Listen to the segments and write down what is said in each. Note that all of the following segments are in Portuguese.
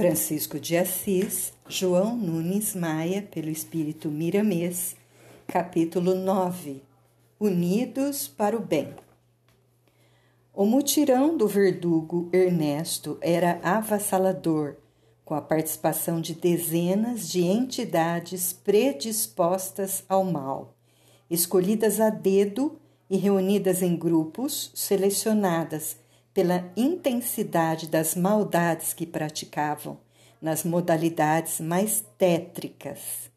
Francisco de Assis, João Nunes Maia, pelo Espírito Miramês, capítulo 9 Unidos para o Bem. O mutirão do verdugo Ernesto era avassalador, com a participação de dezenas de entidades predispostas ao mal, escolhidas a dedo e reunidas em grupos selecionadas pela intensidade das maldades que praticavam, nas modalidades mais tétricas.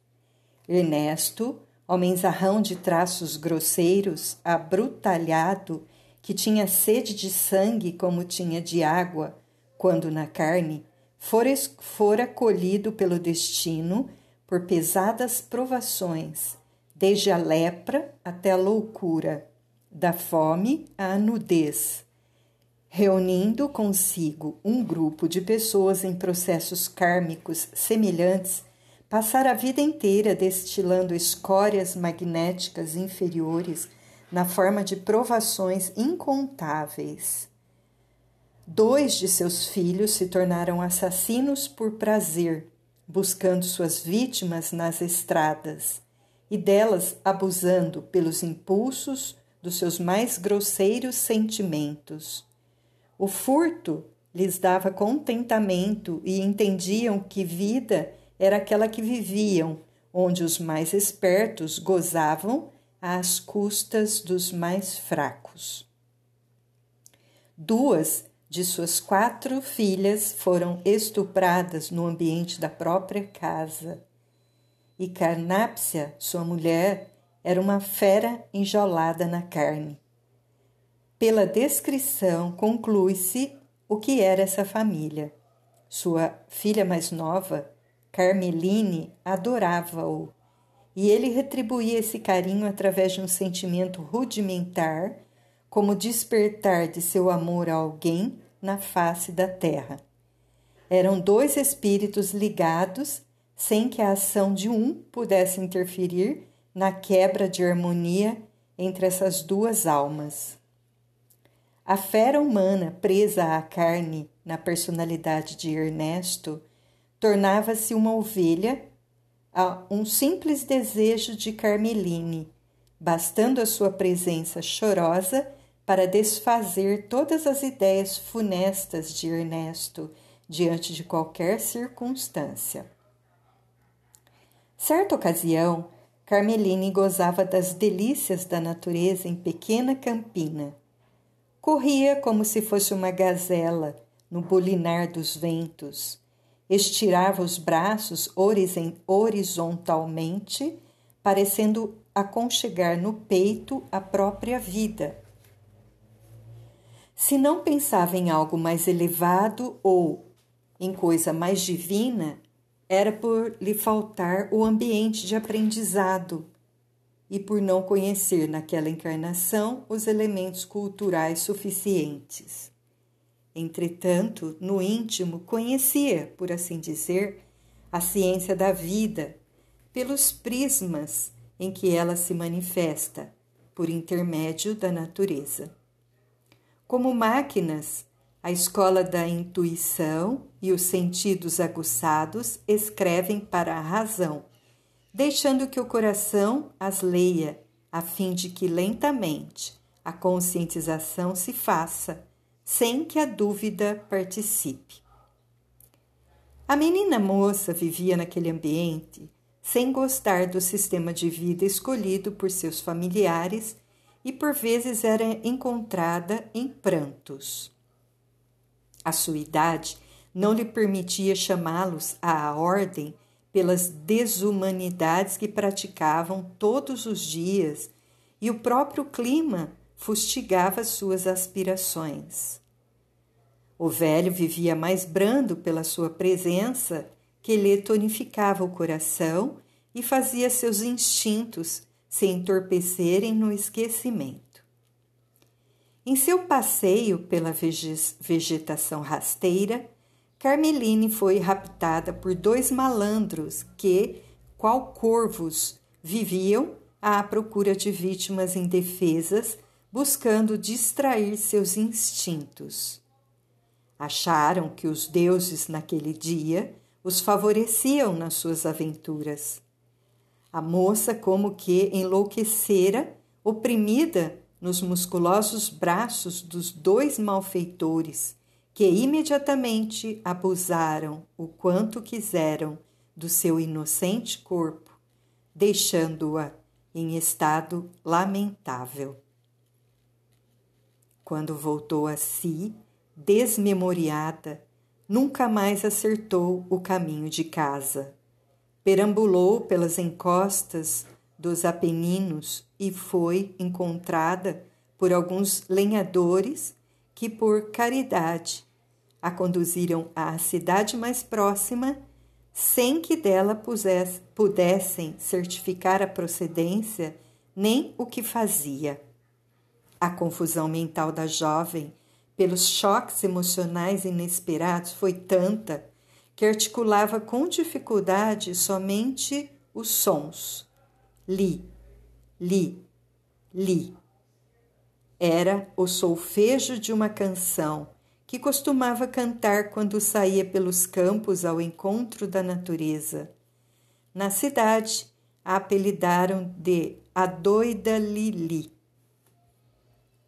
Ernesto, homenzarrão de traços grosseiros, abrutalhado, que tinha sede de sangue como tinha de água, quando na carne, fora, fora colhido pelo destino por pesadas provações, desde a lepra até a loucura, da fome à nudez reunindo consigo um grupo de pessoas em processos kármicos semelhantes, passar a vida inteira destilando escórias magnéticas inferiores na forma de provações incontáveis. Dois de seus filhos se tornaram assassinos por prazer, buscando suas vítimas nas estradas, e delas abusando pelos impulsos dos seus mais grosseiros sentimentos o furto lhes dava contentamento e entendiam que vida era aquela que viviam, onde os mais espertos gozavam às custas dos mais fracos. Duas de suas quatro filhas foram estupradas no ambiente da própria casa. E Carnápsia, sua mulher, era uma fera enjolada na carne. Pela descrição, conclui-se o que era essa família. Sua filha mais nova, Carmeline, adorava-o, e ele retribuía esse carinho através de um sentimento rudimentar, como despertar de seu amor a alguém na face da terra. Eram dois espíritos ligados, sem que a ação de um pudesse interferir na quebra de harmonia entre essas duas almas. A fera humana presa à carne na personalidade de Ernesto tornava-se uma ovelha a um simples desejo de Carmeline, bastando a sua presença chorosa para desfazer todas as ideias funestas de Ernesto diante de qualquer circunstância. Certa ocasião, Carmeline gozava das delícias da natureza em pequena campina Corria como se fosse uma gazela no bolinar dos ventos. Estirava os braços horizontalmente, parecendo aconchegar no peito a própria vida. Se não pensava em algo mais elevado ou em coisa mais divina, era por lhe faltar o ambiente de aprendizado e por não conhecer naquela encarnação os elementos culturais suficientes. Entretanto, no íntimo, conhecia, por assim dizer, a ciência da vida pelos prismas em que ela se manifesta, por intermédio da natureza. Como máquinas, a escola da intuição e os sentidos aguçados escrevem para a razão deixando que o coração as leia, a fim de que lentamente a conscientização se faça, sem que a dúvida participe. A menina moça vivia naquele ambiente sem gostar do sistema de vida escolhido por seus familiares e por vezes era encontrada em prantos. A sua idade não lhe permitia chamá-los à ordem pelas desumanidades que praticavam todos os dias, e o próprio clima fustigava suas aspirações. O velho vivia mais brando pela sua presença, que lhe tonificava o coração e fazia seus instintos se entorpecerem no esquecimento. Em seu passeio pela vegetação rasteira, Carmeline foi raptada por dois malandros que, qual corvos, viviam à procura de vítimas indefesas, buscando distrair seus instintos. Acharam que os deuses naquele dia os favoreciam nas suas aventuras. A moça, como que enlouquecera, oprimida nos musculosos braços dos dois malfeitores, que imediatamente abusaram o quanto quiseram do seu inocente corpo, deixando-a em estado lamentável. Quando voltou a si, desmemoriada, nunca mais acertou o caminho de casa. Perambulou pelas encostas dos Apeninos e foi encontrada por alguns lenhadores que, por caridade, a conduziram à cidade mais próxima sem que dela pudessem certificar a procedência nem o que fazia. A confusão mental da jovem, pelos choques emocionais inesperados, foi tanta que articulava com dificuldade somente os sons. Li, li, li. Era o solfejo de uma canção que costumava cantar quando saía pelos campos ao encontro da natureza. Na cidade, a apelidaram de a doida Lili.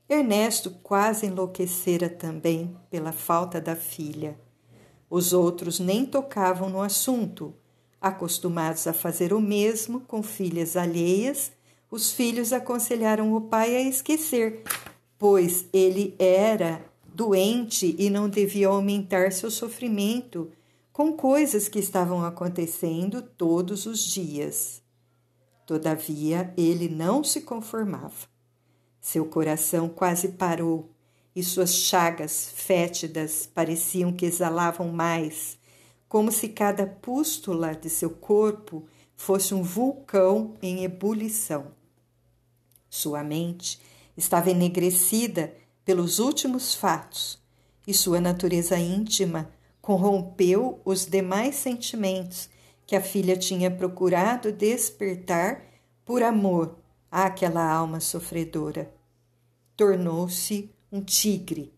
Ernesto quase enlouquecera também pela falta da filha. Os outros nem tocavam no assunto. Acostumados a fazer o mesmo com filhas alheias, os filhos aconselharam o pai a esquecer, pois ele era doente e não devia aumentar seu sofrimento com coisas que estavam acontecendo todos os dias. Todavia, ele não se conformava. Seu coração quase parou e suas chagas fétidas pareciam que exalavam mais, como se cada pústula de seu corpo fosse um vulcão em ebulição. Sua mente estava enegrecida pelos últimos fatos e sua natureza íntima corrompeu os demais sentimentos que a filha tinha procurado despertar por amor àquela alma sofredora. Tornou-se um tigre.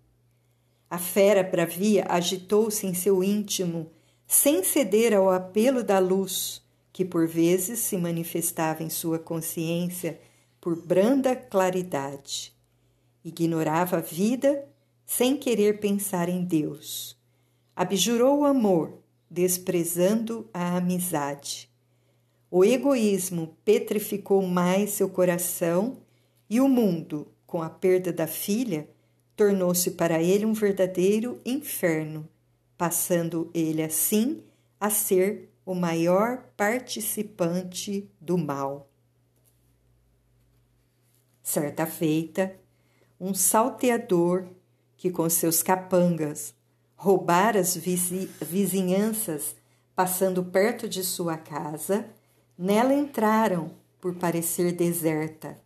A fera bravia agitou-se em seu íntimo, sem ceder ao apelo da luz, que por vezes se manifestava em sua consciência por branda claridade. Ignorava a vida sem querer pensar em Deus. Abjurou o amor, desprezando a amizade. O egoísmo petrificou mais seu coração e o mundo, com a perda da filha, tornou-se para ele um verdadeiro inferno, passando ele assim a ser o maior participante do mal. Certa feita, um salteador que com seus capangas roubara as vizinhanças passando perto de sua casa, nela entraram por parecer deserta.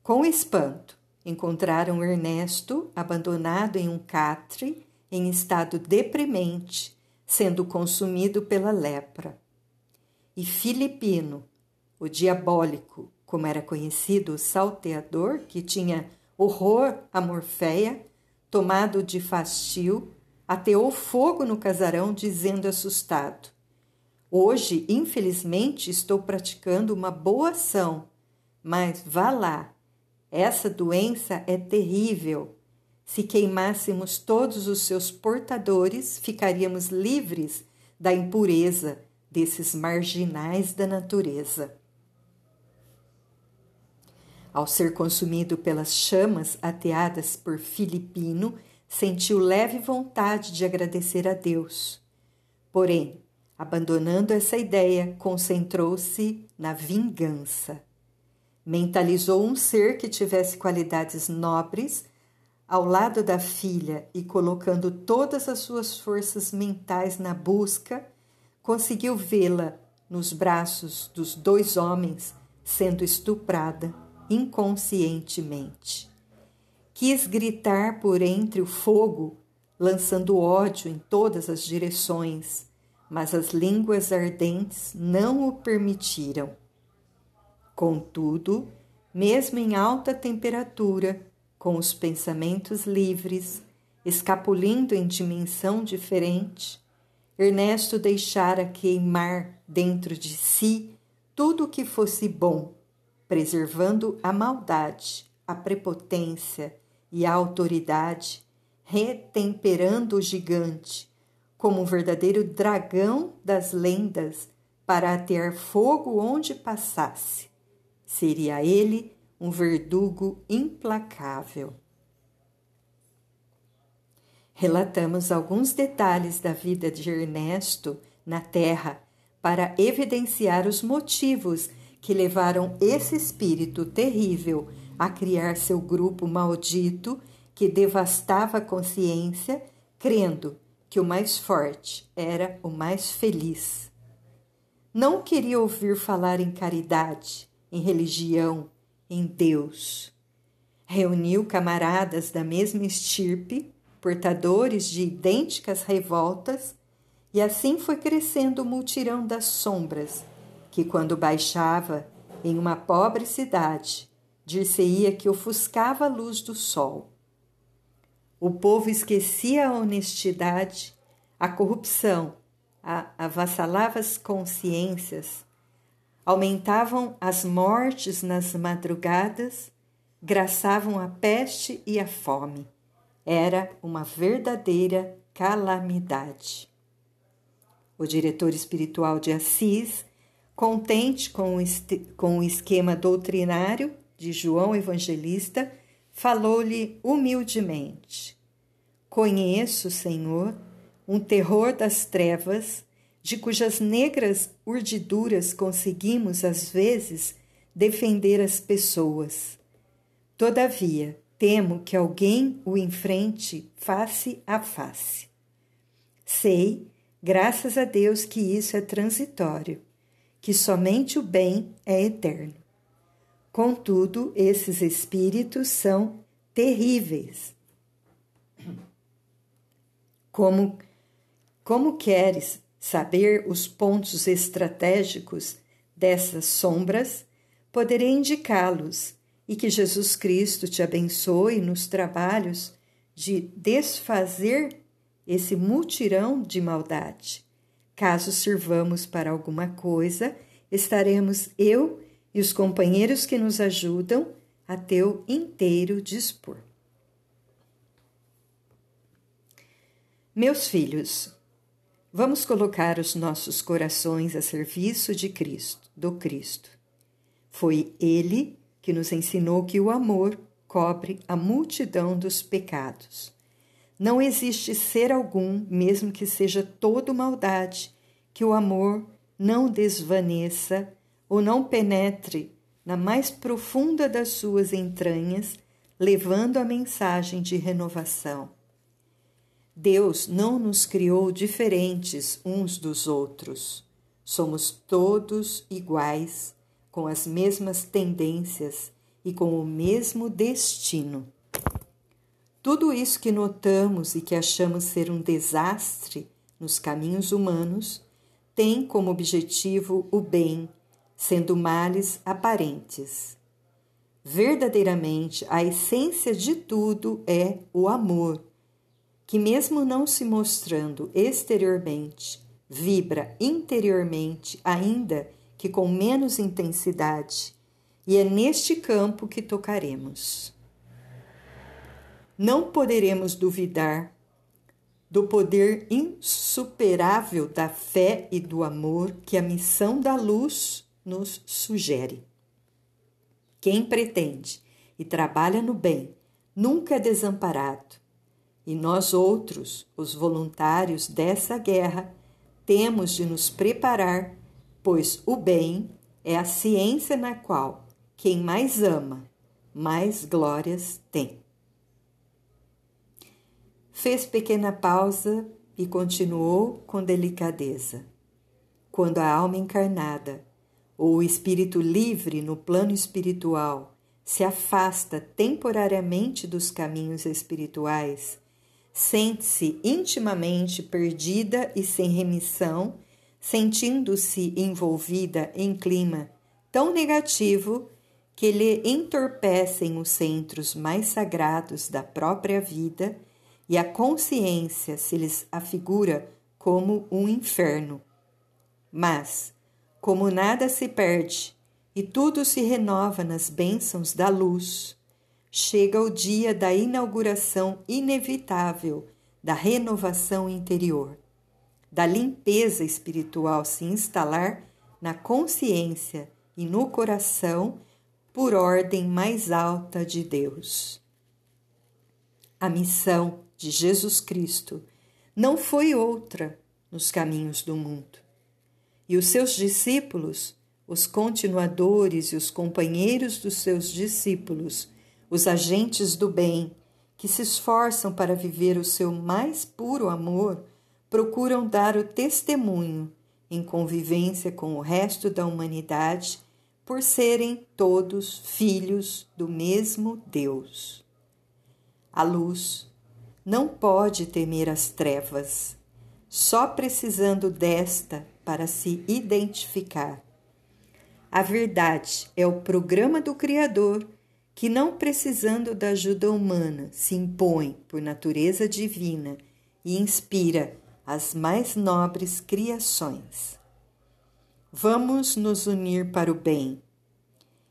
Com espanto, encontraram Ernesto abandonado em um catre em estado deprimente, sendo consumido pela lepra. E Filipino, o diabólico, como era conhecido o salteador, que tinha horror à Morféia, tomado de fastio, ateou fogo no casarão, dizendo assustado: Hoje, infelizmente, estou praticando uma boa ação, mas vá lá, essa doença é terrível. Se queimássemos todos os seus portadores, ficaríamos livres da impureza desses marginais da natureza. Ao ser consumido pelas chamas ateadas por Filipino, sentiu leve vontade de agradecer a Deus. Porém, abandonando essa ideia, concentrou-se na vingança. Mentalizou um ser que tivesse qualidades nobres ao lado da filha e colocando todas as suas forças mentais na busca, conseguiu vê-la nos braços dos dois homens sendo estuprada inconscientemente. Quis gritar por entre o fogo, lançando ódio em todas as direções, mas as línguas ardentes não o permitiram. Contudo, mesmo em alta temperatura, com os pensamentos livres, escapulindo em dimensão diferente, Ernesto deixara queimar dentro de si tudo o que fosse bom, preservando a maldade, a prepotência e a autoridade, retemperando o gigante como um verdadeiro dragão das lendas para atear fogo onde passasse. Seria ele um verdugo implacável. Relatamos alguns detalhes da vida de Ernesto na Terra para evidenciar os motivos que levaram esse espírito terrível a criar seu grupo maldito que devastava a consciência, crendo que o mais forte era o mais feliz. Não queria ouvir falar em caridade, em religião, em Deus. Reuniu camaradas da mesma estirpe, portadores de idênticas revoltas, e assim foi crescendo o multirão das sombras, que quando baixava em uma pobre cidade, dir-se-ia que ofuscava a luz do sol. O povo esquecia a honestidade, a corrupção, a avassalava as consciências, aumentavam as mortes nas madrugadas, graçavam a peste e a fome. Era uma verdadeira calamidade. O diretor espiritual de Assis, contente com o, com o esquema doutrinário de João Evangelista, falou-lhe humildemente: Conheço, Senhor, um terror das trevas de cujas negras urdiduras conseguimos, às vezes, defender as pessoas. Todavia, temo que alguém o enfrente face a face. Sei, graças a Deus, que isso é transitório, que somente o bem é eterno. Contudo, esses espíritos são terríveis. Como, como queres saber os pontos estratégicos dessas sombras, poderei indicá-los e que Jesus Cristo te abençoe nos trabalhos de desfazer esse mutirão de maldade. Caso sirvamos para alguma coisa, estaremos eu e os companheiros que nos ajudam a teu inteiro dispor. Meus filhos, Vamos colocar os nossos corações a serviço de Cristo, do Cristo. Foi ele que nos ensinou que o amor cobre a multidão dos pecados. Não existe ser algum, mesmo que seja todo maldade, que o amor não desvaneça ou não penetre na mais profunda das suas entranhas, levando a mensagem de renovação Deus não nos criou diferentes uns dos outros. Somos todos iguais, com as mesmas tendências e com o mesmo destino. Tudo isso que notamos e que achamos ser um desastre nos caminhos humanos tem como objetivo o bem, sendo males aparentes. Verdadeiramente, a essência de tudo é o amor que, mesmo não se mostrando exteriormente, vibra interiormente, ainda que com menos intensidade, e é neste campo que tocaremos. Não poderemos duvidar do poder insuperável da fé e do amor que a missão da luz nos sugere. Quem pretende e trabalha no bem nunca é desamparado e nós outros, os voluntários dessa guerra, temos de nos preparar, pois o bem é a ciência na qual quem mais ama, mais glórias tem. Fez pequena pausa e continuou com delicadeza. Quando a alma encarnada ou o espírito livre no plano espiritual se afasta temporariamente dos caminhos espirituais, sente-se intimamente perdida e sem remissão, sentindo-se envolvida em clima tão negativo que lhe entorpecem os centros mais sagrados da própria vida e a consciência se lhes afigura como um inferno. Mas, como nada se perde e tudo se renova nas bênçãos da luz, chega o dia da inauguração inevitável da renovação interior, da limpeza espiritual se instalar na consciência e no coração por ordem mais alta de Deus. A missão de Jesus Cristo não foi outra nos caminhos do mundo. E os seus discípulos, os continuadores e os companheiros dos seus discípulos, os agentes do bem, que se esforçam para viver o seu mais puro amor, procuram dar o testemunho em convivência com o resto da humanidade, por serem todos filhos do mesmo Deus. A luz não pode temer as trevas, só precisando desta para se identificar. A verdade é o programa do Criador que, não precisando da ajuda humana, se impõe por natureza divina e inspira as mais nobres criações. Vamos nos unir para o bem.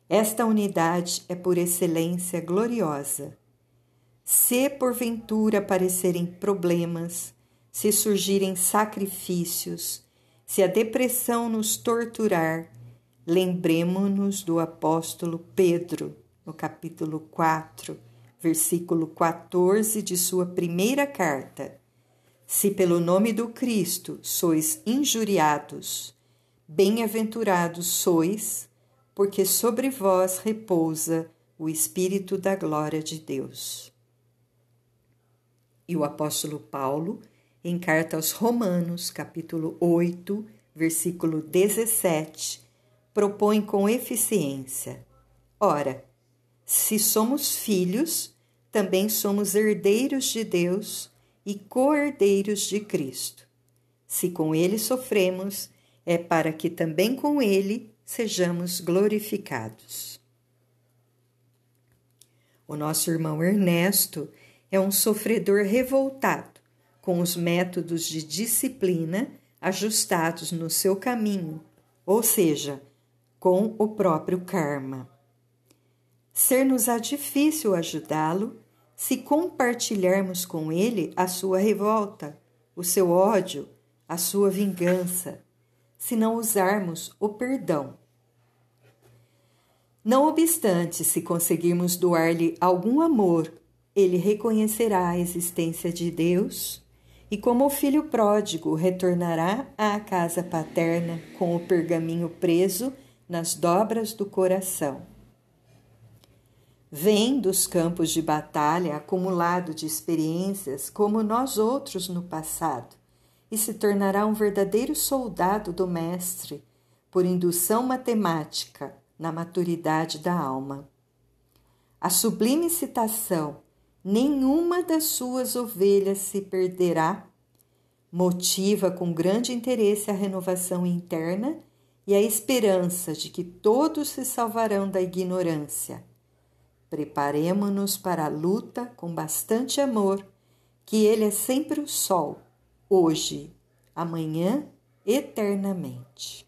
Esta unidade é por excelência gloriosa. Se porventura aparecerem problemas, se surgirem sacrifícios, se a depressão nos torturar, lembremos-nos do apóstolo Pedro, no capítulo 4, versículo 14 de sua primeira carta se pelo nome do Cristo sois injuriados, bem-aventurados sois, porque sobre vós repousa o Espírito da glória de Deus. E o apóstolo Paulo, em carta aos Romanos, capítulo 8, versículo 17, propõe com eficiência: Ora, se somos filhos, também somos herdeiros de Deus e co-herdeiros de Cristo. Se com ele sofremos, é para que também com ele sejamos glorificados. O nosso irmão Ernesto é um sofredor revoltado com os métodos de disciplina ajustados no seu caminho, ou seja, com o próprio karma. Ser-nos-á difícil ajudá-lo se compartilharmos com ele a sua revolta, o seu ódio, a sua vingança, se não usarmos o perdão. Não obstante, se conseguirmos doar-lhe algum amor, ele reconhecerá a existência de Deus e, como o filho pródigo, retornará à casa paterna com o pergaminho preso nas dobras do coração. Vem dos campos de batalha acumulado de experiências como nós outros no passado e se tornará um verdadeiro soldado do Mestre por indução matemática na maturidade da alma. A sublime citação nenhuma das suas ovelhas se perderá motiva com grande interesse a renovação interna e a esperança de que todos se salvarão da ignorância Preparemo-nos para a luta com bastante amor, que Ele é sempre o sol, hoje, amanhã, eternamente.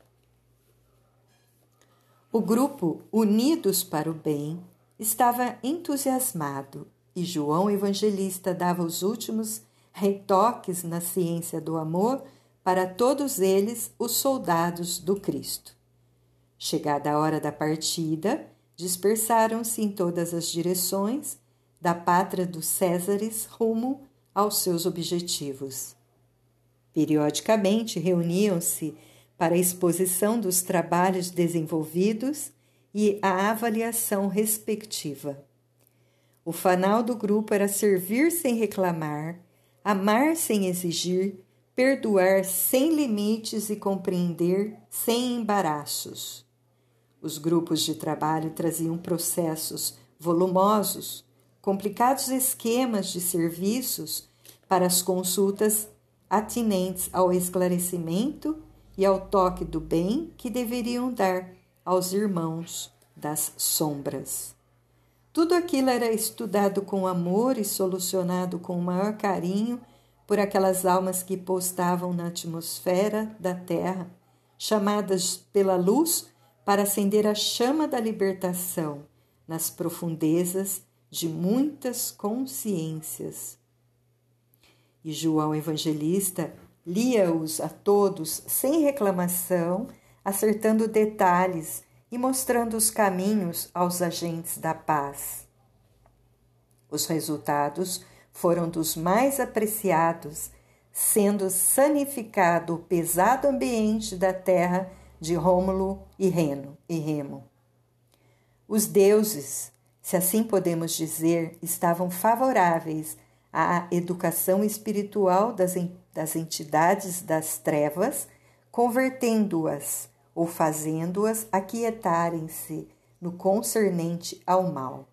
O grupo Unidos para o Bem estava entusiasmado e João Evangelista dava os últimos retoques na ciência do amor para todos eles, os soldados do Cristo. Chegada a hora da partida, dispersaram-se em todas as direções da pátria dos Césares rumo aos seus objetivos. Periodicamente reuniam-se para a exposição dos trabalhos desenvolvidos e a avaliação respectiva. O fanal do grupo era servir sem reclamar, amar sem exigir, perdoar sem limites e compreender sem embaraços. Os grupos de trabalho traziam processos volumosos, complicados esquemas de serviços para as consultas atinentes ao esclarecimento e ao toque do bem que deveriam dar aos irmãos das sombras. Tudo aquilo era estudado com amor e solucionado com o maior carinho por aquelas almas que postavam na atmosfera da Terra, chamadas pela luz para acender a chama da libertação nas profundezas de muitas consciências. E João Evangelista lia-os a todos sem reclamação, acertando detalhes e mostrando os caminhos aos agentes da paz. Os resultados foram dos mais apreciados, sendo sanificado o pesado ambiente da terra de Rômulo e Reno e Remo. Os deuses, se assim podemos dizer, estavam favoráveis à educação espiritual das, entidades das trevas, convertendo-as ou fazendo-as aquietarem-se no concernente ao mal.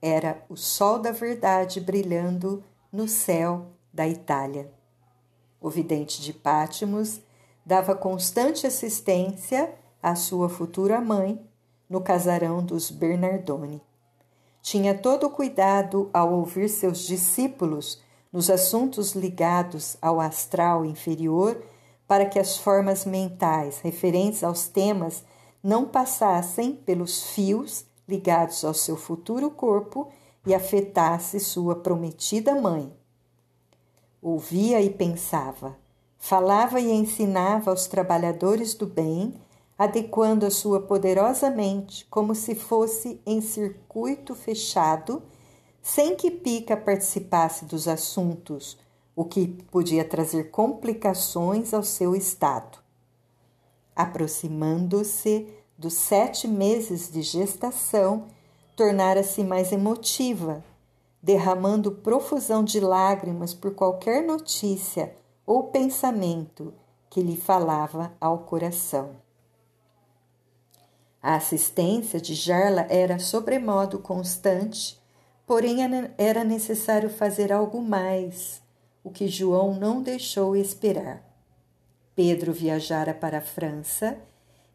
Era o sol da verdade brilhando no céu da Itália. O vidente de Pátimos dava constante assistência à sua futura mãe no casarão dos Bernardoni. Tinha todo o cuidado ao ouvir seus discípulos nos assuntos ligados ao astral inferior para que as formas mentais referentes aos temas não passassem pelos fios ligados ao seu futuro corpo e afetasse sua prometida mãe. Ouvia e pensava, falava e ensinava aos trabalhadores do bem, adequando a sua poderosa mente como se fosse em circuito fechado, sem que Pica participasse dos assuntos o que podia trazer complicações ao seu estado. Aproximando-se dos sete meses de gestação, tornara-se mais emotiva, derramando profusão de lágrimas por qualquer notícia ou pensamento que lhe falava ao coração. A assistência de Jarla era sobremodo constante, porém era necessário fazer algo mais o que João não deixou esperar. Pedro viajara para a França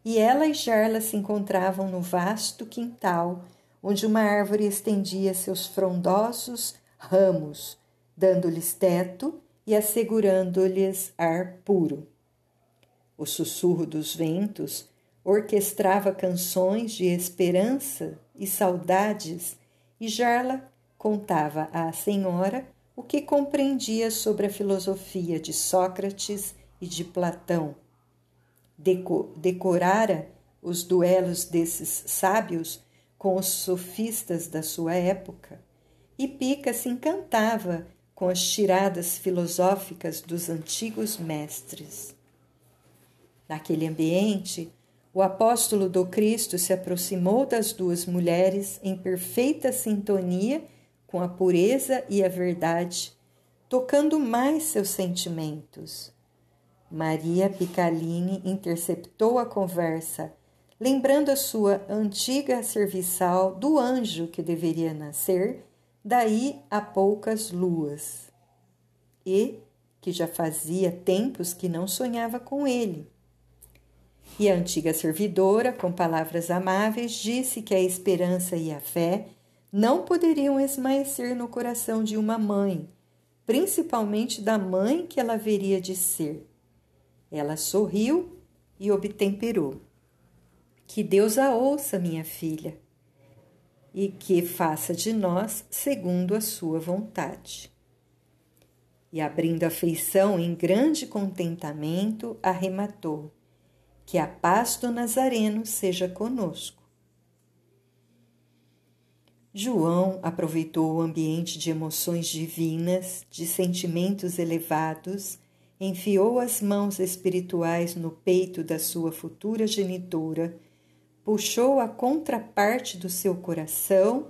e ela e Jarla se encontravam no vasto quintal onde uma árvore estendia seus frondosos ramos, dando-lhes teto assegurando-lhes ar puro. O sussurro dos ventos orquestrava canções de esperança e saudades, e Jarla contava à senhora o que compreendia sobre a filosofia de Sócrates e de Platão. Deco decorara os duelos desses sábios com os sofistas da sua época, e Pica se encantava com as tiradas filosóficas dos antigos mestres. Naquele ambiente, o apóstolo do Cristo se aproximou das duas mulheres em perfeita sintonia com a pureza e a verdade, tocando mais seus sentimentos. Maria Picalini interceptou a conversa, lembrando a sua antiga serviçal do anjo que deveria nascer daí a poucas luas, e que já fazia tempos que não sonhava com ele. E a antiga servidora, com palavras amáveis, disse que a esperança e a fé não poderiam esmaecer no coração de uma mãe, principalmente da mãe que ela haveria de ser. Ela sorriu e obtemperou. Que Deus a ouça, minha filha, e que faça de nós segundo a sua vontade. E abrindo a feição em grande contentamento, arrematou: Que a paz do Nazareno seja conosco. João aproveitou o ambiente de emoções divinas, de sentimentos elevados, enfiou as mãos espirituais no peito da sua futura genitora, puxou a contraparte do seu coração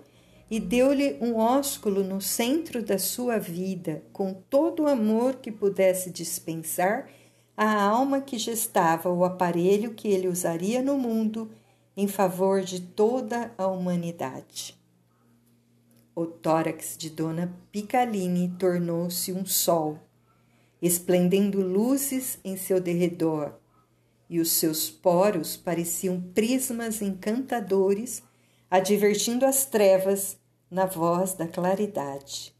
e deu-lhe um ósculo no centro da sua vida, com todo o amor que pudesse dispensar à alma que gestava o aparelho que ele usaria no mundo em favor de toda a humanidade. O tórax de Dona Picalini tornou-se um sol, esplendendo luzes em seu derredor, e os seus poros pareciam prismas encantadores advertindo as trevas na voz da claridade.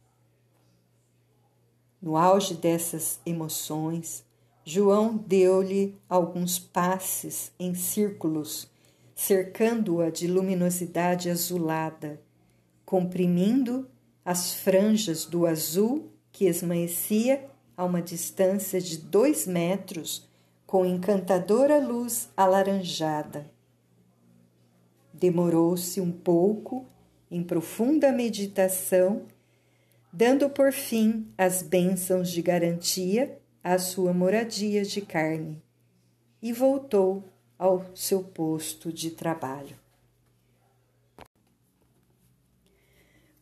No auge dessas emoções, João deu-lhe alguns passes em círculos, cercando-a de luminosidade azulada, comprimindo as franjas do azul que esmaecia a uma distância de dois metros com encantadora luz alaranjada. Demorou-se um pouco em profunda meditação, dando por fim as bênçãos de garantia à sua moradia de carne, e voltou ao seu posto de trabalho.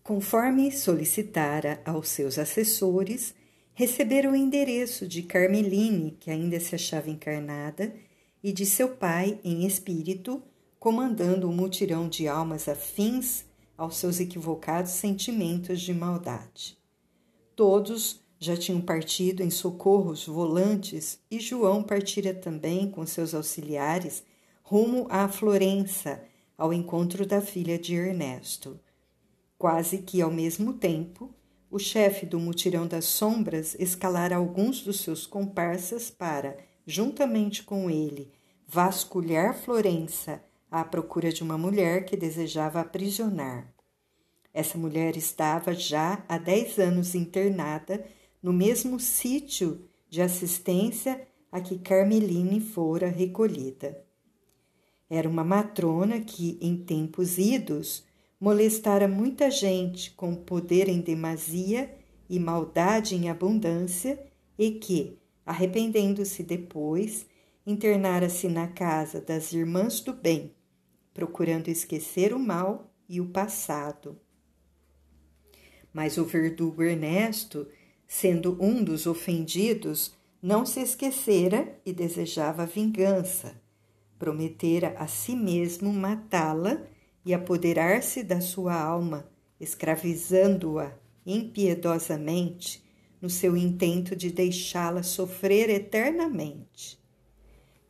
Conforme solicitara aos seus assessores, receberam o endereço de Carmeline, que ainda se achava encarnada, e de seu pai em espírito, comandando um mutirão de almas afins aos seus equivocados sentimentos de maldade. Todos já tinham partido em socorros volantes e João partira também com seus auxiliares rumo à Florença, ao encontro da filha de Ernesto. Quase que ao mesmo tempo, o chefe do mutirão das sombras escalara alguns dos seus comparsas para, juntamente com ele, vasculhar Florença à procura de uma mulher que desejava aprisionar. Essa mulher estava já há dez anos internada no mesmo sítio de assistência a que Carmeline fora recolhida. Era uma matrona que, em tempos idos, molestara muita gente com poder em demasia e maldade em abundância, e que, arrependendo-se depois, internara-se na casa das irmãs do bem, procurando esquecer o mal e o passado. Mas o verdugo Ernesto, sendo um dos ofendidos, não se esquecera e desejava vingança. Prometera a si mesmo matá-la e apoderar-se da sua alma, escravizando-a impiedosamente no seu intento de deixá-la sofrer eternamente.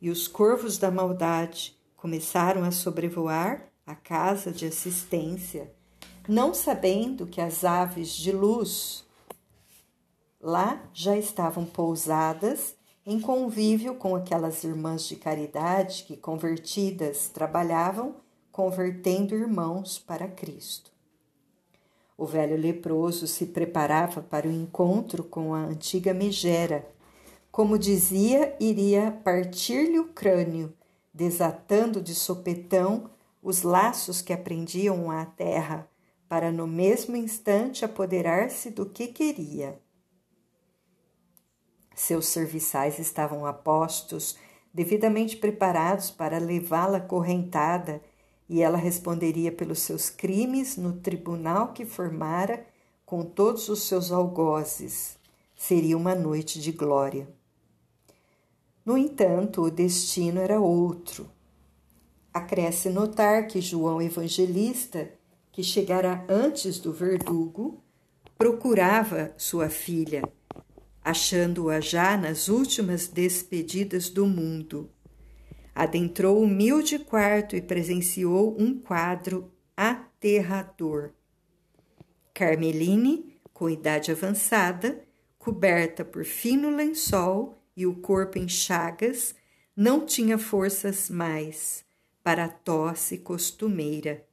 E os corvos da maldade começaram a sobrevoar a casa de assistência, não sabendo que as aves de luz lá já estavam pousadas em convívio com aquelas irmãs de caridade que, convertidas, trabalhavam convertendo irmãos para Cristo. O velho leproso se preparava para o encontro com a antiga megera. Como dizia, iria partir-lhe o crânio, desatando de sopetão os laços que aprendiam à terra, para no mesmo instante apoderar-se do que queria. Seus serviçais estavam apostos, devidamente preparados para levá-la correntada e ela responderia pelos seus crimes no tribunal que formara com todos os seus algozes. Seria uma noite de glória. No entanto, o destino era outro. Acresce notar que João Evangelista, que chegara antes do verdugo, procurava sua filha, achando-a já nas últimas despedidas do mundo adentrou humilde quarto e presenciou um quadro aterrador. Carmeline, com idade avançada, coberta por fino lençol e o corpo em chagas, não tinha forças mais para a tosse costumeira.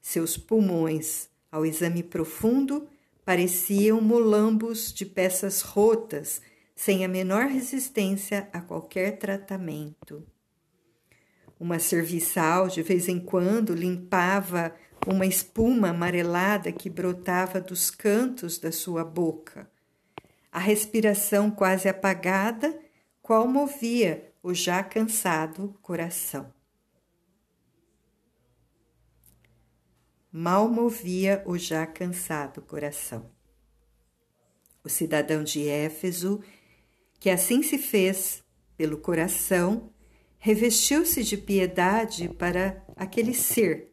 Seus pulmões, ao exame profundo, pareciam molambos de peças rotas, sem a menor resistência a qualquer tratamento. Uma serviçal, de vez em quando, limpava uma espuma amarelada que brotava dos cantos da sua boca. A respiração quase apagada, qual movia o já cansado coração. Mal movia o já cansado coração. O cidadão de Éfeso, que assim se fez pelo coração, revestiu-se de piedade para aquele ser,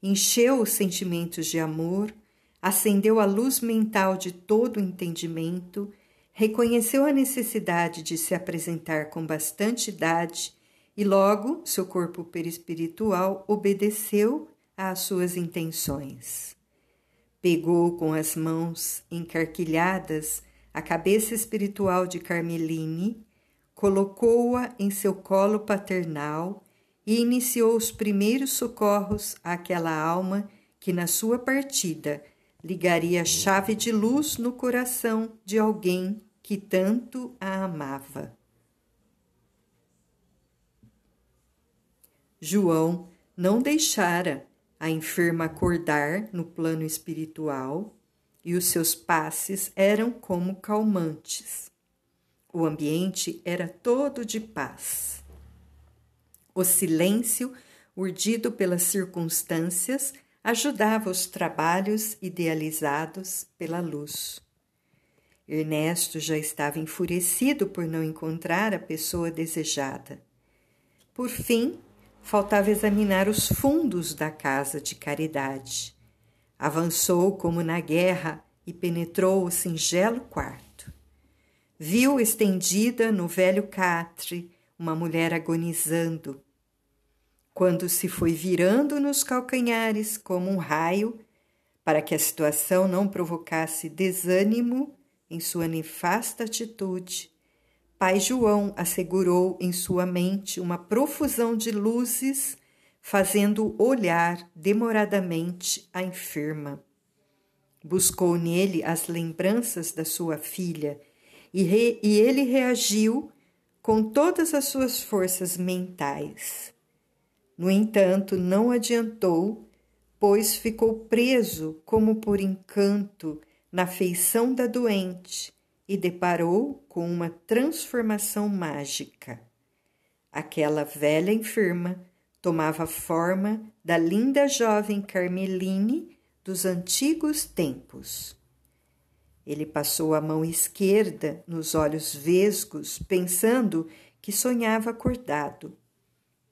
encheu os sentimentos de amor, acendeu a luz mental de todo o entendimento, reconheceu a necessidade de se apresentar com bastante idade e logo seu corpo perispiritual obedeceu às suas intenções. Pegou com as mãos encarquilhadas a cabeça espiritual de Carmeline, colocou-a em seu colo paternal e iniciou os primeiros socorros àquela alma que, na sua partida, ligaria a chave de luz no coração de alguém que tanto a amava. João não deixara a enferma acordar no plano espiritual e os seus passes eram como calmantes. O ambiente era todo de paz. O silêncio, urdido pelas circunstâncias, ajudava os trabalhos idealizados pela luz. Ernesto já estava enfurecido por não encontrar a pessoa desejada. Por fim, faltava examinar os fundos da casa de caridade. Avançou como na guerra e penetrou o singelo quarto. Viu estendida no velho catre uma mulher agonizando. Quando se foi virando nos calcanhares como um raio, para que a situação não provocasse desânimo em sua nefasta atitude, Pai João assegurou em sua mente uma profusão de luzes, fazendo olhar demoradamente a enferma. Buscou nele as lembranças da sua filha e, re, e ele reagiu com todas as suas forças mentais. No entanto, não adiantou, pois ficou preso como por encanto na feição da doente e deparou com uma transformação mágica. Aquela velha enferma tomava a forma da linda jovem Carmeline dos antigos tempos. Ele passou a mão esquerda nos olhos vesgos, pensando que sonhava acordado.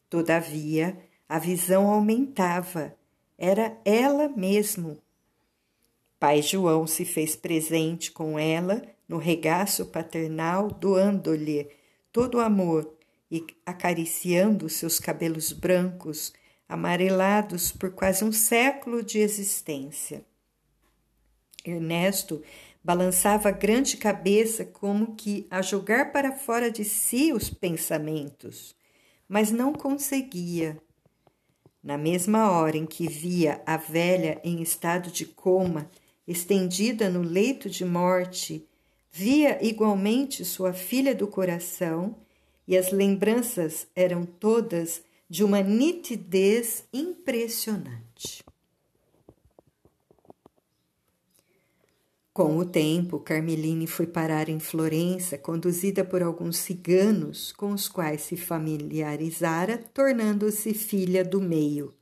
Todavia, a visão aumentava. Era ela mesmo. Pai João se fez presente com ela no regaço paternal, doando-lhe todo o amor e acariciando seus cabelos brancos, amarelados por quase um século de existência. Ernesto balançava a grande cabeça como que a jogar para fora de si os pensamentos, mas não conseguia. Na mesma hora em que via a velha em estado de coma, estendida no leito de morte, Via igualmente sua filha do coração e as lembranças eram todas de uma nitidez impressionante. Com o tempo, Carmeline foi parar em Florença, conduzida por alguns ciganos com os quais se familiarizara, tornando-se filha do meio.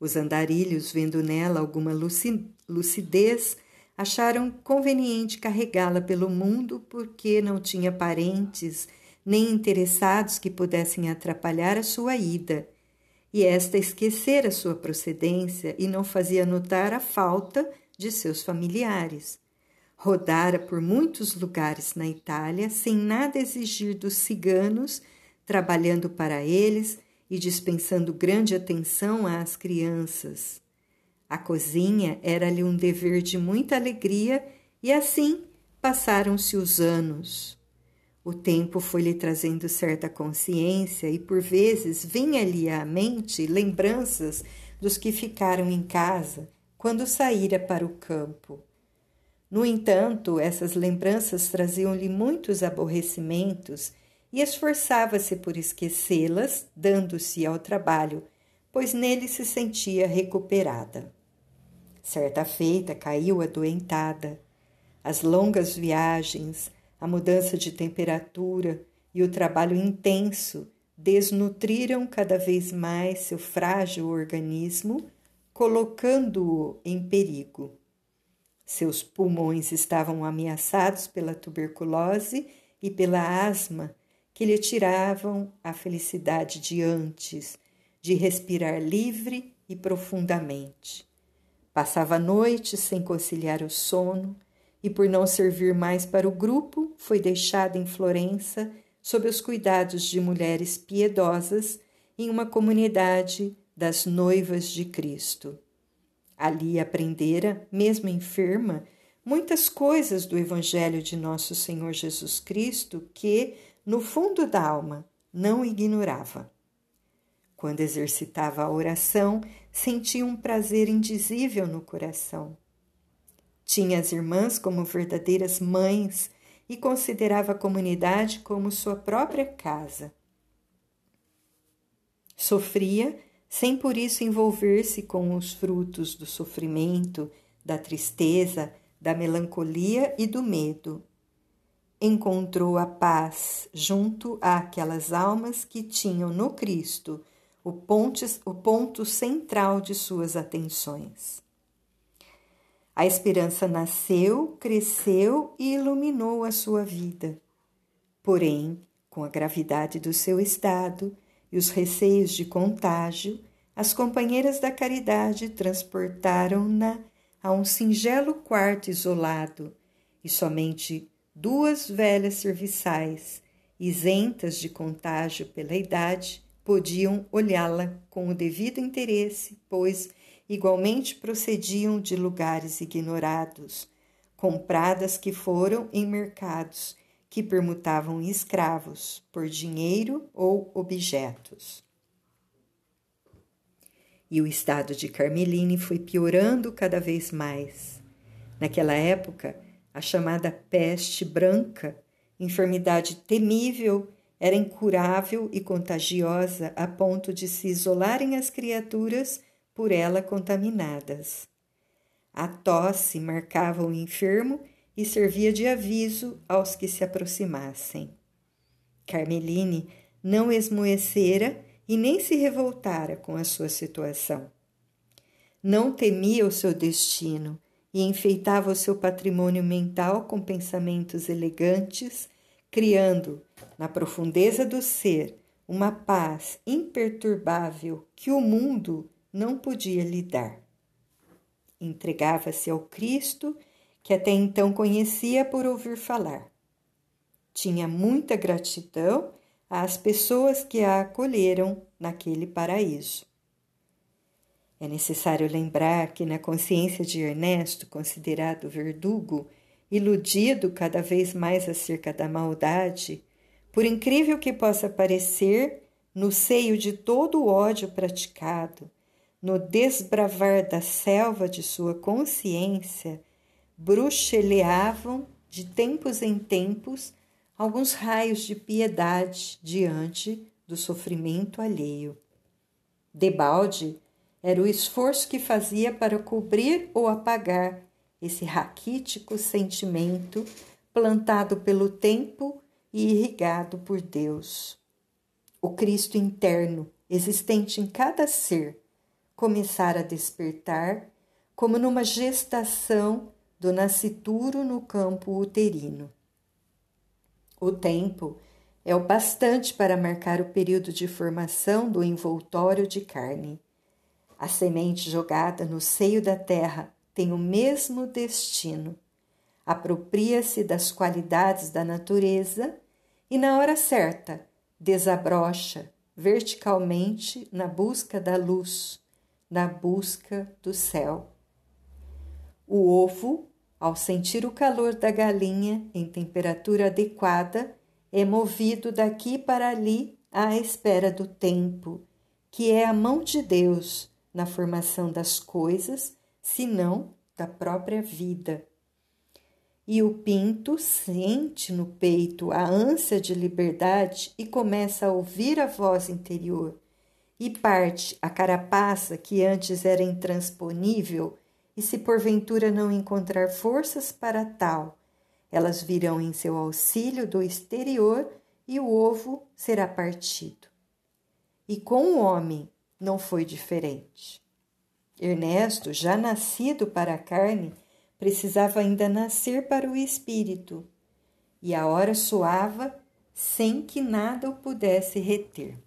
Os andarilhos, vendo nela alguma lucidez, acharam conveniente carregá-la pelo mundo porque não tinha parentes nem interessados que pudessem atrapalhar a sua ida, e esta esquecera sua procedência e não fazia notar a falta de seus familiares. Rodara por muitos lugares na Itália sem nada exigir dos ciganos, trabalhando para eles e dispensando grande atenção às crianças. A cozinha era-lhe um dever de muita alegria e assim passaram-se os anos. O tempo foi-lhe trazendo certa consciência e por vezes vinha-lhe à mente lembranças dos que ficaram em casa quando saíra para o campo. No entanto, essas lembranças traziam-lhe muitos aborrecimentos e esforçava-se por esquecê-las, dando-se ao trabalho, pois nele se sentia recuperada. Certa feita caiu adoentada. As longas viagens, a mudança de temperatura e o trabalho intenso desnutriram cada vez mais seu frágil organismo, colocando-o em perigo. Seus pulmões estavam ameaçados pela tuberculose e pela asma, que lhe tiravam a felicidade de antes, de respirar livre e profundamente. Passava a noite sem conciliar o sono e, por não servir mais para o grupo, foi deixada em Florença sob os cuidados de mulheres piedosas em uma comunidade das noivas de Cristo. Ali aprendera, mesmo enferma, muitas coisas do Evangelho de nosso Senhor Jesus Cristo que, no fundo da alma, não ignorava. Quando exercitava a oração, sentia um prazer indizível no coração. Tinha as irmãs como verdadeiras mães e considerava a comunidade como sua própria casa. Sofria sem por isso envolver-se com os frutos do sofrimento, da tristeza, da melancolia e do medo. Encontrou a paz junto àquelas almas que tinham no Cristo o, ponte, o ponto central de suas atenções. A esperança nasceu, cresceu e iluminou a sua vida. Porém, com a gravidade do seu estado e os receios de contágio, as companheiras da caridade transportaram-na a um singelo quarto isolado e somente duas velhas serviçais, isentas de contágio pela idade, podiam olhá-la com o devido interesse, pois igualmente procediam de lugares ignorados, compradas que foram em mercados que permutavam escravos por dinheiro ou objetos. E o estado de Carmeline foi piorando cada vez mais. Naquela época, a chamada peste branca, enfermidade temível era incurável e contagiosa a ponto de se isolarem as criaturas por ela contaminadas. A tosse marcava o enfermo e servia de aviso aos que se aproximassem. Carmeline não esmoecera e nem se revoltara com a sua situação. Não temia o seu destino e enfeitava o seu patrimônio mental com pensamentos elegantes criando, na profundeza do ser, uma paz imperturbável que o mundo não podia lhe dar. Entregava-se ao Cristo que até então conhecia por ouvir falar. Tinha muita gratidão às pessoas que a acolheram naquele paraíso. É necessário lembrar que, na consciência de Ernesto, considerado verdugo, iludido cada vez mais acerca da maldade, por incrível que possa parecer, no seio de todo o ódio praticado, no desbravar da selva de sua consciência, bruxeleavam de tempos em tempos alguns raios de piedade diante do sofrimento alheio. Debalde era o esforço que fazia para cobrir ou apagar esse raquítico sentimento plantado pelo tempo e irrigado por Deus. O Cristo interno, existente em cada ser, começara a despertar como numa gestação do nascituro no campo uterino. O tempo é o bastante para marcar o período de formação do envoltório de carne. A semente jogada no seio da terra tem o mesmo destino. Apropria-se das qualidades da natureza e, na hora certa, desabrocha verticalmente na busca da luz, na busca do céu. O ovo, ao sentir o calor da galinha em temperatura adequada, é movido daqui para ali à espera do tempo, que é a mão de Deus na formação das coisas senão da própria vida. E o pinto sente no peito a ânsia de liberdade e começa a ouvir a voz interior. E parte a carapaça que antes era intransponível, e se porventura não encontrar forças para tal, elas virão em seu auxílio do exterior e o ovo será partido. E com o homem não foi diferente. Ernesto, já nascido para a carne, precisava ainda nascer para o espírito, e a hora soava sem que nada o pudesse reter.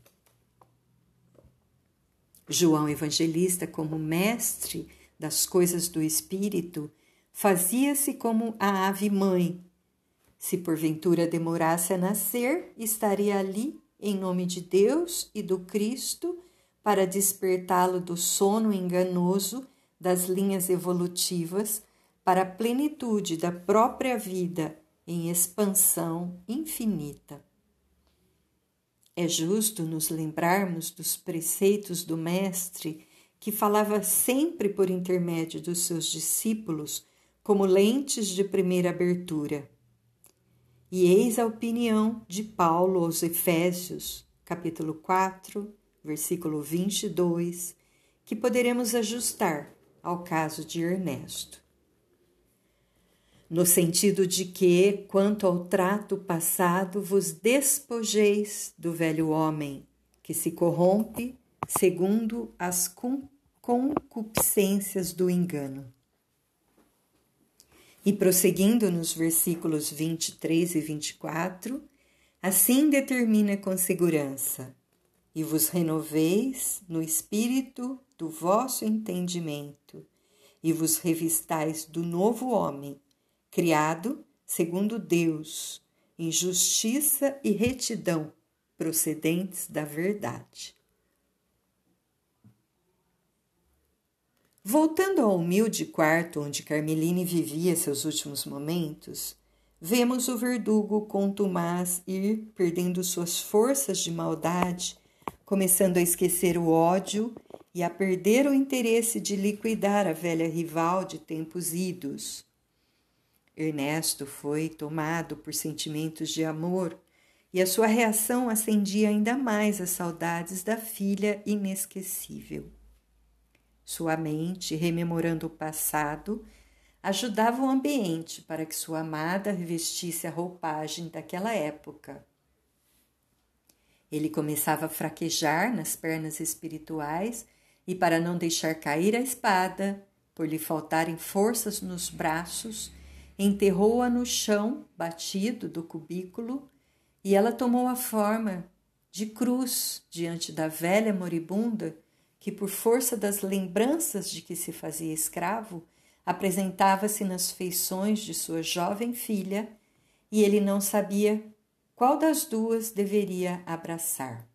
João Evangelista, como mestre das coisas do espírito, fazia-se como a ave mãe. Se porventura demorasse a nascer, estaria ali, em nome de Deus e do Cristo, para despertá-lo do sono enganoso das linhas evolutivas para a plenitude da própria vida em expansão infinita. É justo nos lembrarmos dos preceitos do Mestre, que falava sempre por intermédio dos seus discípulos como lentes de primeira abertura. E eis a opinião de Paulo aos Efésios, capítulo 4, versículo 22, que poderemos ajustar ao caso de Ernesto. No sentido de que, quanto ao trato passado, vos despojeis do velho homem, que se corrompe segundo as concupiscências do engano e prosseguindo nos versículos 23 e 24, assim determina com segurança: e vos renoveis no espírito do vosso entendimento, e vos revistais do novo homem, criado segundo Deus, em justiça e retidão, procedentes da verdade. Voltando ao humilde quarto onde Carmeline vivia seus últimos momentos, vemos o verdugo contumaz ir perdendo suas forças de maldade, começando a esquecer o ódio e a perder o interesse de liquidar a velha rival de tempos idos. Ernesto foi tomado por sentimentos de amor e a sua reação acendia ainda mais as saudades da filha inesquecível. Sua mente, rememorando o passado, ajudava o ambiente para que sua amada revestisse a roupagem daquela época. Ele começava a fraquejar nas pernas espirituais e, para não deixar cair a espada, por lhe faltarem forças nos braços, enterrou-a no chão batido do cubículo e ela tomou a forma de cruz diante da velha moribunda que, por força das lembranças de que se fazia escravo, apresentava-se nas feições de sua jovem filha e ele não sabia qual das duas deveria abraçar.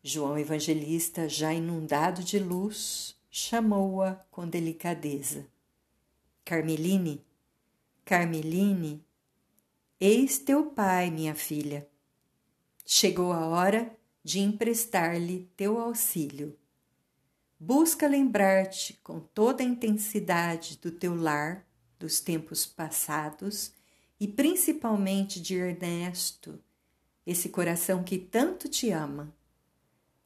João Evangelista, já inundado de luz, chamou-a com delicadeza. Carmeline, Carmeline, Eis teu pai, minha filha. Chegou a hora de emprestar-lhe teu auxílio. Busca lembrar-te com toda a intensidade do teu lar, dos tempos passados e principalmente de Ernesto, esse coração que tanto te ama.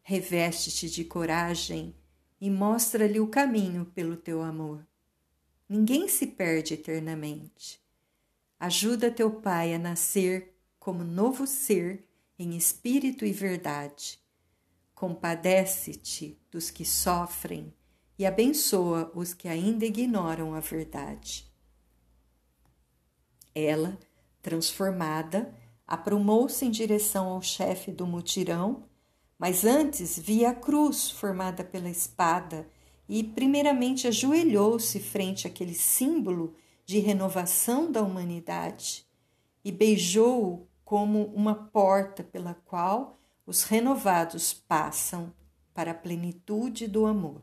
Reveste-te de coragem e mostra-lhe o caminho pelo teu amor. Ninguém se perde eternamente. Ajuda teu Pai a nascer como novo ser em espírito e verdade. Compadece-te dos que sofrem e abençoa os que ainda ignoram a verdade. Ela, transformada, aprumou-se em direção ao chefe do mutirão, mas antes via a cruz formada pela espada e, primeiramente, ajoelhou-se frente àquele símbolo de renovação da humanidade e beijou-o como uma porta pela qual os renovados passam para a plenitude do amor.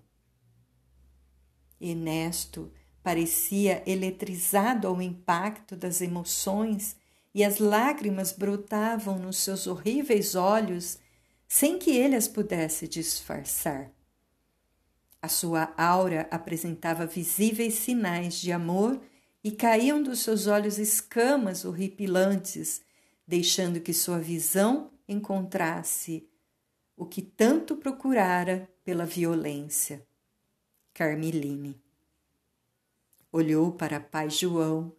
Ernesto parecia eletrizado ao impacto das emoções e as lágrimas brotavam nos seus horríveis olhos sem que ele as pudesse disfarçar. A sua aura apresentava visíveis sinais de amor e caíam dos seus olhos escamas horripilantes, deixando que sua visão encontrasse o que tanto procurara pela violência. Carmeline. Olhou para pai João,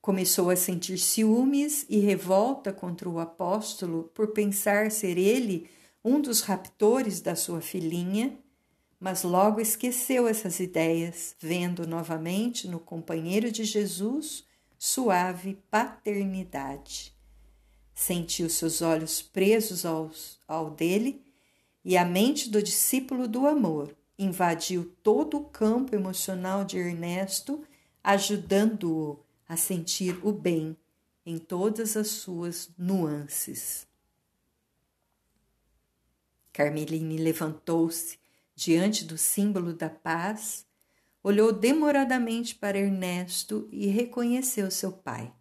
começou a sentir ciúmes e revolta contra o apóstolo por pensar ser ele um dos raptores da sua filhinha mas logo esqueceu essas ideias, vendo novamente no companheiro de Jesus suave paternidade. Sentiu seus olhos presos aos, ao dele e a mente do discípulo do amor invadiu todo o campo emocional de Ernesto, ajudando-o a sentir o bem em todas as suas nuances. Carmeline levantou-se diante do símbolo da paz, olhou demoradamente para Ernesto e reconheceu seu pai.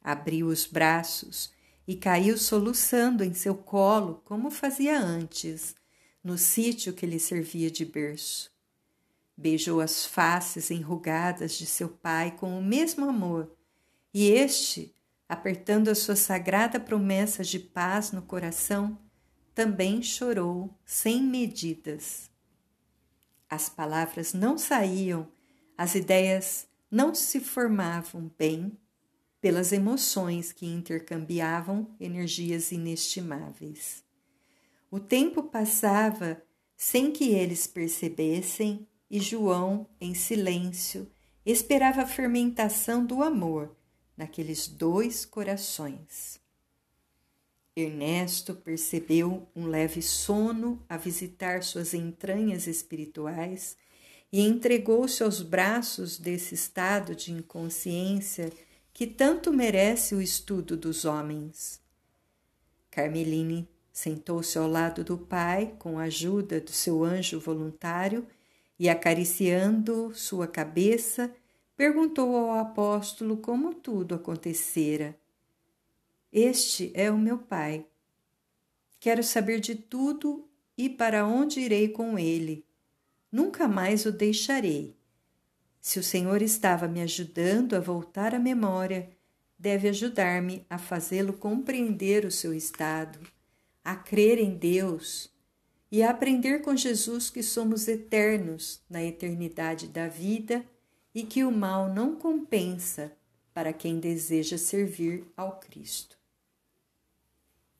Abriu os braços e caiu soluçando em seu colo, como fazia antes, no sítio que lhe servia de berço. Beijou as faces enrugadas de seu pai com o mesmo amor, e este, apertando a sua sagrada promessa de paz no coração, também chorou sem medidas. As palavras não saíam, as ideias não se formavam bem pelas emoções que intercambiavam energias inestimáveis. O tempo passava sem que eles percebessem e João, em silêncio, esperava a fermentação do amor naqueles dois corações. Ernesto percebeu um leve sono a visitar suas entranhas espirituais e entregou-se aos braços desse estado de inconsciência que tanto merece o estudo dos homens. Carmeline sentou-se ao lado do pai com a ajuda do seu anjo voluntário e, acariciando sua cabeça, perguntou ao apóstolo como tudo acontecera. Este é o meu pai. Quero saber de tudo e para onde irei com ele. Nunca mais o deixarei. Se o Senhor estava me ajudando a voltar à memória, deve ajudar-me a fazê-lo compreender o seu estado, a crer em Deus e a aprender com Jesus que somos eternos na eternidade da vida e que o mal não compensa para quem deseja servir ao Cristo.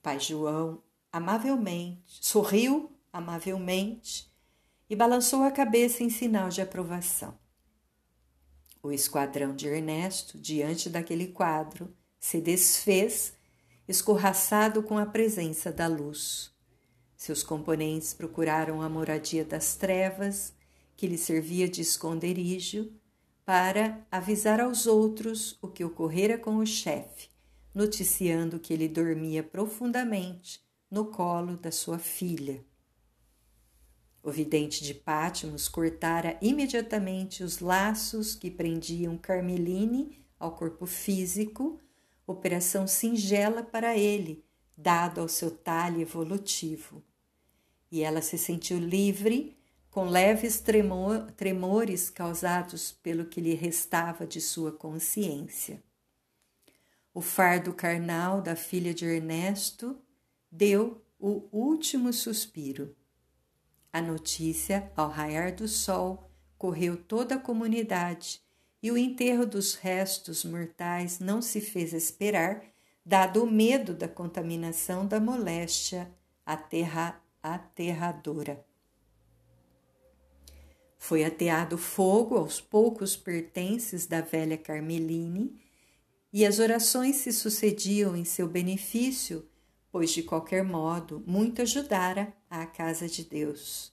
Pai João, amavelmente, sorriu amavelmente e balançou a cabeça em sinal de aprovação. O esquadrão de Ernesto, diante daquele quadro, se desfez, escorraçado com a presença da luz. Seus componentes procuraram a moradia das trevas, que lhe servia de esconderijo, para avisar aos outros o que ocorrera com o chefe, noticiando que ele dormia profundamente no colo da sua filha. O vidente de Pátimos cortara imediatamente os laços que prendiam Carmeline ao corpo físico, operação singela para ele, dado ao seu talhe evolutivo. E ela se sentiu livre, com leves tremor, tremores causados pelo que lhe restava de sua consciência. O fardo carnal da filha de Ernesto deu o último suspiro a notícia, ao raiar do sol, correu toda a comunidade e o enterro dos restos mortais não se fez esperar, dado o medo da contaminação da moléstia aterra, aterradora. Foi ateado fogo aos poucos pertences da velha Carmeline e as orações se sucediam em seu benefício pois de qualquer modo muito ajudara à casa de Deus.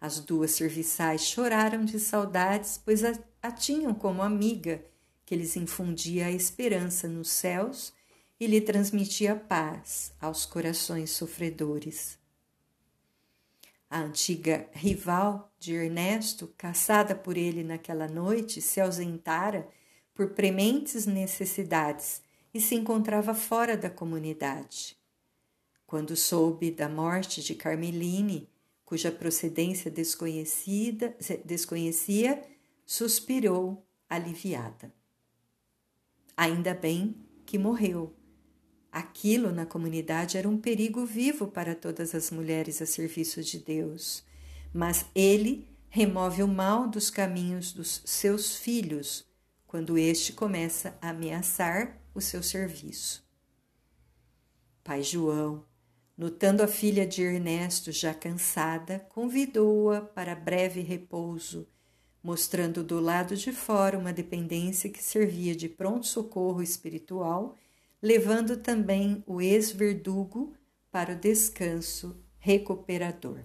As duas serviçais choraram de saudades, pois a, a tinham como amiga, que lhes infundia a esperança nos céus e lhe transmitia paz aos corações sofredores. A antiga rival de Ernesto, caçada por ele naquela noite, se ausentara por prementes necessidades e se encontrava fora da comunidade. Quando soube da morte de Carmeline, cuja procedência desconhecida, desconhecia, suspirou aliviada. Ainda bem que morreu. Aquilo na comunidade era um perigo vivo para todas as mulheres a serviço de Deus, mas ele remove o mal dos caminhos dos seus filhos quando este começa a ameaçar o seu serviço. Pai João, Notando a filha de Ernesto já cansada, convidou-a para breve repouso, mostrando do lado de fora uma dependência que servia de pronto-socorro espiritual, levando também o ex-verdugo para o descanso recuperador.